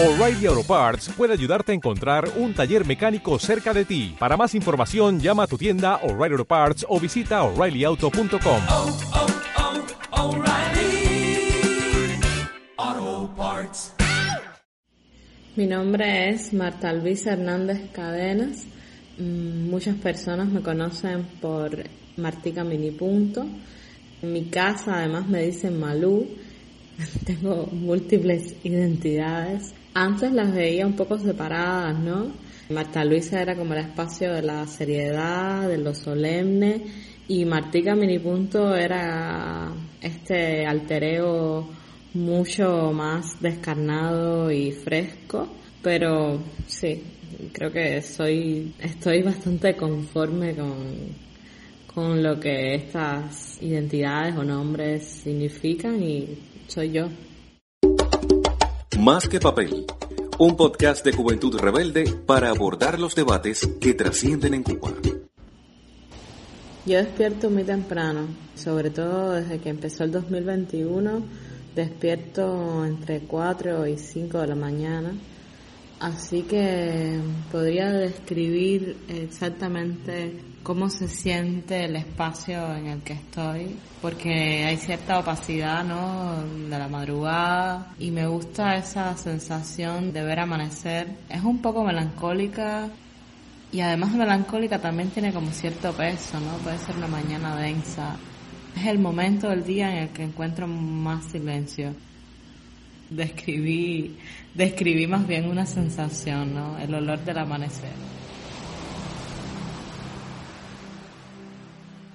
O'Reilly Auto Parts puede ayudarte a encontrar un taller mecánico cerca de ti. Para más información, llama a tu tienda O'Reilly Auto Parts o visita oreillyauto.com. oh, oh, Parts. Mi nombre es Marta Luisa Hernández Cadenas. Mm, Muchas personas me conocen por Martica Minipunto. En mi casa además me dicen Malú. Tengo múltiples identidades. Antes las veía un poco separadas, ¿no? Marta Luisa era como el espacio de la seriedad, de lo solemne, y Martica Minipunto era este altereo mucho más descarnado y fresco, pero sí, creo que soy, estoy bastante conforme con, con lo que estas identidades o nombres significan y soy yo. Más que papel. Un podcast de Juventud Rebelde para abordar los debates que trascienden en Cuba. Yo despierto muy temprano, sobre todo desde que empezó el 2021, despierto entre 4 y 5 de la mañana, así que podría describir exactamente cómo se siente el espacio en el que estoy, porque hay cierta opacidad, ¿no? De la madrugada y me gusta esa sensación de ver amanecer. Es un poco melancólica y además de melancólica también tiene como cierto peso, ¿no? Puede ser una mañana densa. Es el momento del día en el que encuentro más silencio. Describí, describí más bien una sensación, ¿no? El olor del amanecer.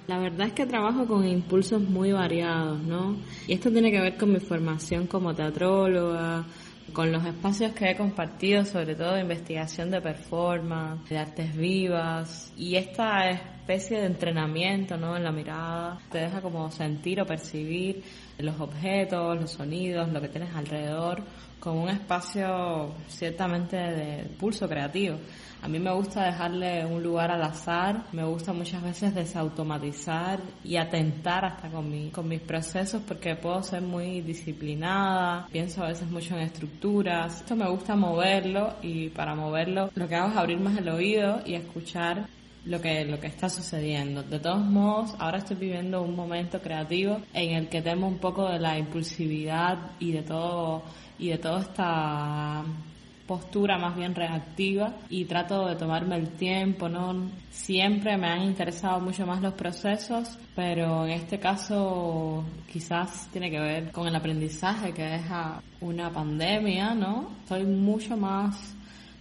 La verdad es que trabajo con impulsos muy variados, ¿no? Y esto tiene que ver con mi formación como teatróloga, con los espacios que he compartido, sobre todo de investigación de performance, de artes vivas, y esta especie de entrenamiento, ¿no? En la mirada, te deja como sentir o percibir los objetos, los sonidos, lo que tienes alrededor, como un espacio ciertamente de pulso creativo. A mí me gusta dejarle un lugar al azar, me gusta muchas veces desautomatizar y atentar hasta con, mi, con mis procesos porque puedo ser muy disciplinada, pienso a veces mucho en estructuras. Esto me gusta moverlo y para moverlo lo que hago es abrir más el oído y escuchar lo que, lo que está sucediendo. De todos modos, ahora estoy viviendo un momento creativo en el que temo un poco de la impulsividad y de todo, y de toda esta postura más bien reactiva y trato de tomarme el tiempo, ¿no? Siempre me han interesado mucho más los procesos, pero en este caso quizás tiene que ver con el aprendizaje que deja una pandemia, ¿no? Soy mucho más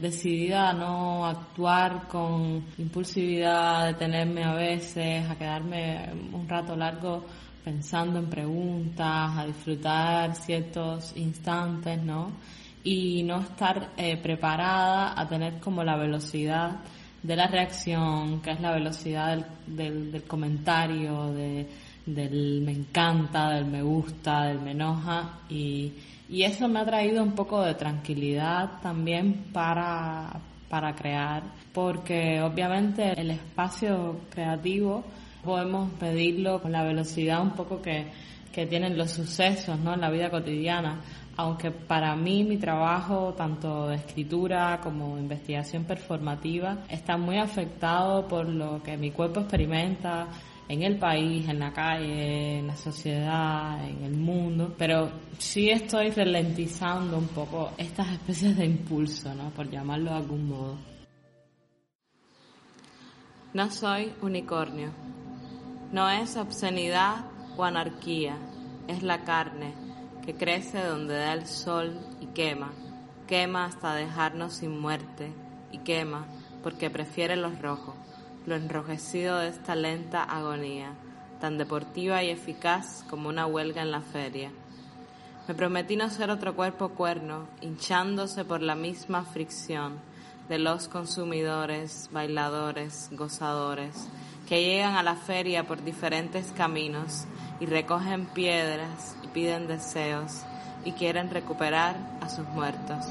decidida a no actuar con impulsividad, detenerme a veces, a quedarme un rato largo pensando en preguntas, a disfrutar ciertos instantes, ¿no? y no estar eh, preparada a tener como la velocidad de la reacción, que es la velocidad del, comentario, de, del me encanta, del me gusta, del me enoja y, y eso me ha traído un poco de tranquilidad también para, para crear, porque obviamente el espacio creativo podemos pedirlo con la velocidad un poco que, que tienen los sucesos ¿no? en la vida cotidiana aunque para mí mi trabajo, tanto de escritura como investigación performativa, está muy afectado por lo que mi cuerpo experimenta en el país, en la calle, en la sociedad, en el mundo, pero sí estoy ralentizando un poco estas especies de impulso, ¿no? por llamarlo de algún modo. No soy unicornio. No es obscenidad o anarquía, es la carne que crece donde da el sol y quema, quema hasta dejarnos sin muerte y quema porque prefiere los rojos, lo enrojecido de esta lenta agonía, tan deportiva y eficaz como una huelga en la feria. Me prometí no ser otro cuerpo cuerno, hinchándose por la misma fricción de los consumidores, bailadores, gozadores, que llegan a la feria por diferentes caminos y recogen piedras y piden deseos y quieren recuperar a sus muertos.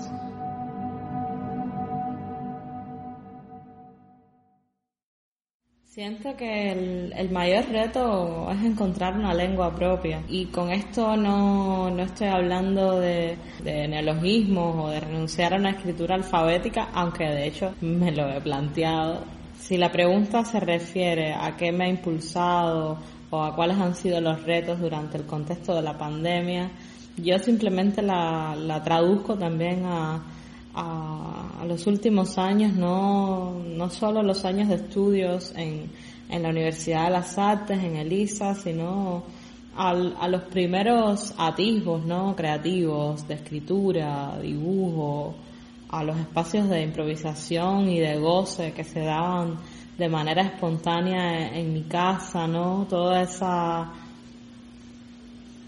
Siento que el, mayor reto es encontrar una lengua propia y con esto no, no estoy hablando de, de, neologismos o de renunciar a una escritura alfabética, aunque de hecho me lo he planteado. Si la pregunta se refiere a qué me ha impulsado o a cuáles han sido los retos durante el contexto de la pandemia, yo simplemente la, la traduzco también a, a, los últimos años, no, no solo los años de estudios en, en la Universidad de las Artes, en ELISA, sino al, a los primeros atisbos ¿no? creativos de escritura, dibujo, a los espacios de improvisación y de goce que se daban de manera espontánea en, en mi casa, ¿no? Toda esa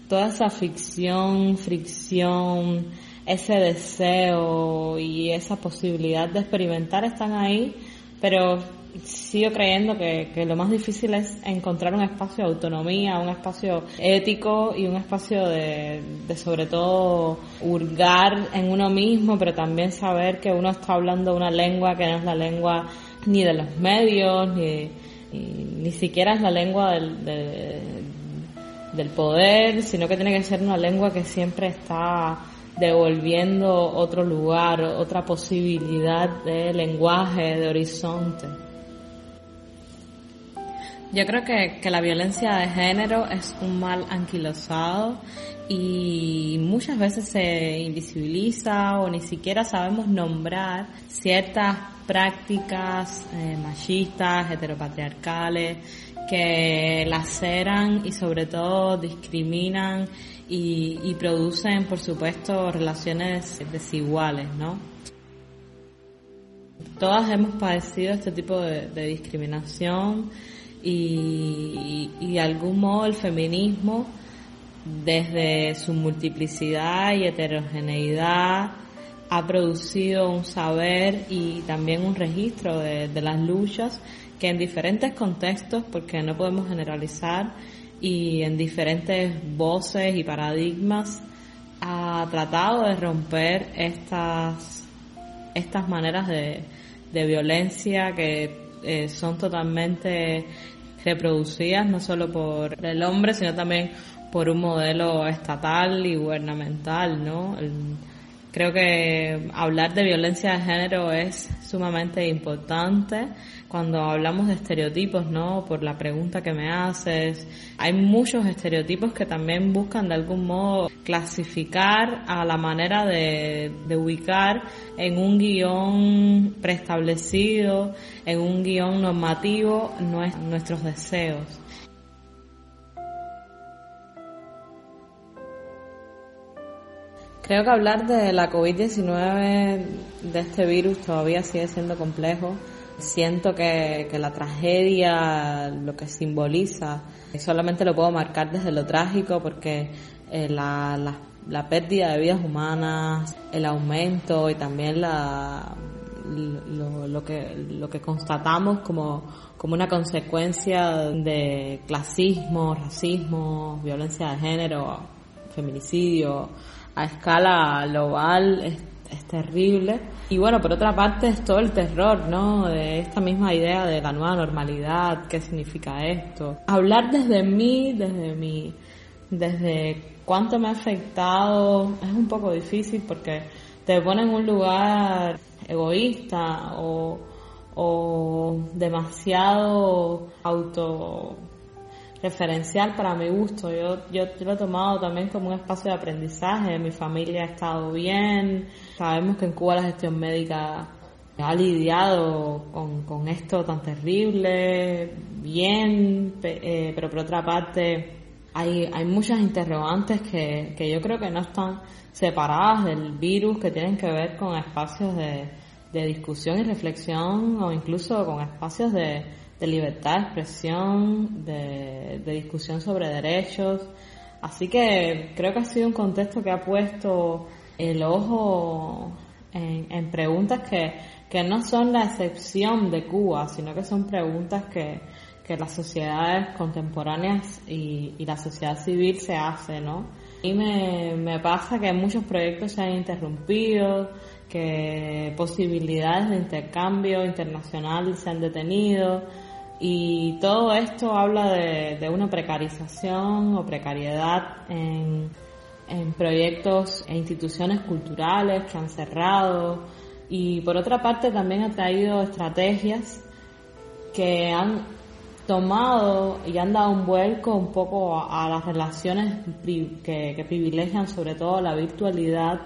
toda esa ficción, fricción, ese deseo y esa posibilidad de experimentar están ahí, pero sigo creyendo que, que, lo más difícil es encontrar un espacio de autonomía, un espacio ético y un espacio de, de sobre todo hurgar en uno mismo, pero también saber que uno está hablando una lengua que no es la lengua ni de los medios, ni, ni, siquiera es la lengua del, del poder, sino que tiene que ser una lengua que siempre está devolviendo otro lugar, otra posibilidad de lenguaje, de horizonte. Yo creo que, que, la violencia de género es un mal anquilosado y muchas veces se invisibiliza o ni siquiera sabemos nombrar ciertas prácticas eh, machistas, heteropatriarcales, que laceran y sobre todo discriminan y, producen, por supuesto, relaciones desiguales, ¿no? Todas hemos padecido este tipo de, discriminación y, de algún modo el feminismo, desde su multiplicidad y heterogeneidad, ha producido un saber y también un registro de las luchas que en diferentes contextos, porque no podemos generalizar, y en diferentes voces y paradigmas ha tratado de romper estas, estas maneras de, de violencia que eh, son totalmente reproducidas no solo por el hombre, sino también por un modelo estatal y gubernamental, ¿no? Creo que hablar de violencia de género es sumamente importante cuando hablamos de estereotipos, ¿no? Por la pregunta que me haces. Hay muchos estereotipos que también buscan de algún modo clasificar a la manera de, de ubicar en un guion preestablecido, en un guion normativo nuestros deseos. Creo que hablar de la COVID-19, de este virus, todavía sigue siendo complejo. Siento que, la tragedia, lo que simboliza, solamente lo puedo marcar desde lo trágico porque eh, la, la, pérdida de vidas humanas, el aumento y también la, lo, lo, que, lo que constatamos como, como una consecuencia de clasismo, racismo, violencia de género, feminicidio, a escala global es, terrible. Y bueno, por otra parte es todo el terror, ¿no? De esta misma idea de la nueva normalidad, qué significa esto. Hablar desde mí, desde mi, desde cuánto me ha afectado, es un poco difícil porque te pone en un lugar egoísta o, o demasiado auto referencial para mi gusto. Yo, yo, lo he tomado también como un espacio de aprendizaje. Mi familia ha estado bien. Sabemos que en Cuba la gestión médica ha lidiado con, con esto tan terrible, bien, eh, pero por otra parte hay, hay muchas interrogantes que, que yo creo que no están separadas del virus, que tienen que ver con espacios de, de discusión y reflexión o incluso con espacios de, de libertad de expresión, de, discusión sobre derechos. Así que creo que ha sido un contexto que ha puesto el ojo en, preguntas que, que, no son la excepción de Cuba, sino que son preguntas que, que las sociedades contemporáneas y, y, la sociedad civil se hace, ¿no? Y me, me pasa que muchos proyectos se han interrumpido, que posibilidades de intercambio internacional se han detenido, Y todo esto habla de, una precarización o precariedad en proyectos e instituciones culturales que han cerrado. Y por otra parte también ha traído estrategias que han tomado y han dado un vuelco un poco a, las relaciones que, privilegian sobre todo la virtualidad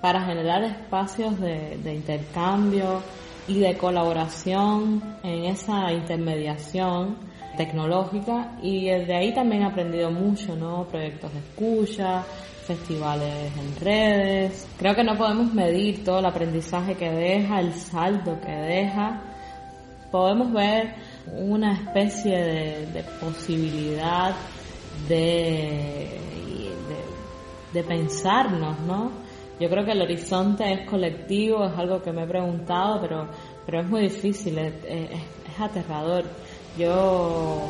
para generar espacios de, de intercambio y de colaboración en esa intermediación tecnológica y de ahí también he aprendido mucho, ¿no? Proyectos de escucha, festivales en redes. Creo que no podemos medir todo el aprendizaje que deja, el saldo que deja. Podemos ver una especie de, posibilidad de, de, pensarnos, ¿no? Yo creo que el horizonte es colectivo, es algo que me he preguntado, pero, pero es muy difícil, es, aterrador. Yo,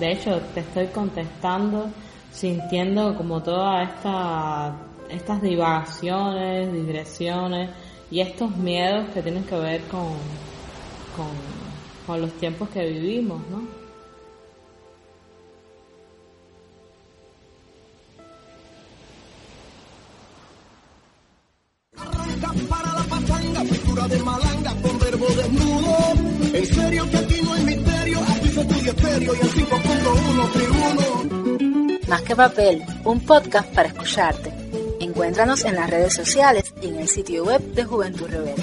de hecho, te estoy contestando sintiendo como todas esta, estas divagaciones, digresiones y estos miedos que tienen que ver con, con, con los tiempos que vivimos, ¿no? para la pachanga, pintura de malanga con verbo desnudo. En serio que aquí no hay misterio, aquí se estudia estéreo y el 5.1 tribuno. Más que papel, un podcast para escucharte. Encuéntranos en las redes sociales y en el sitio web de Juventud Rebelde.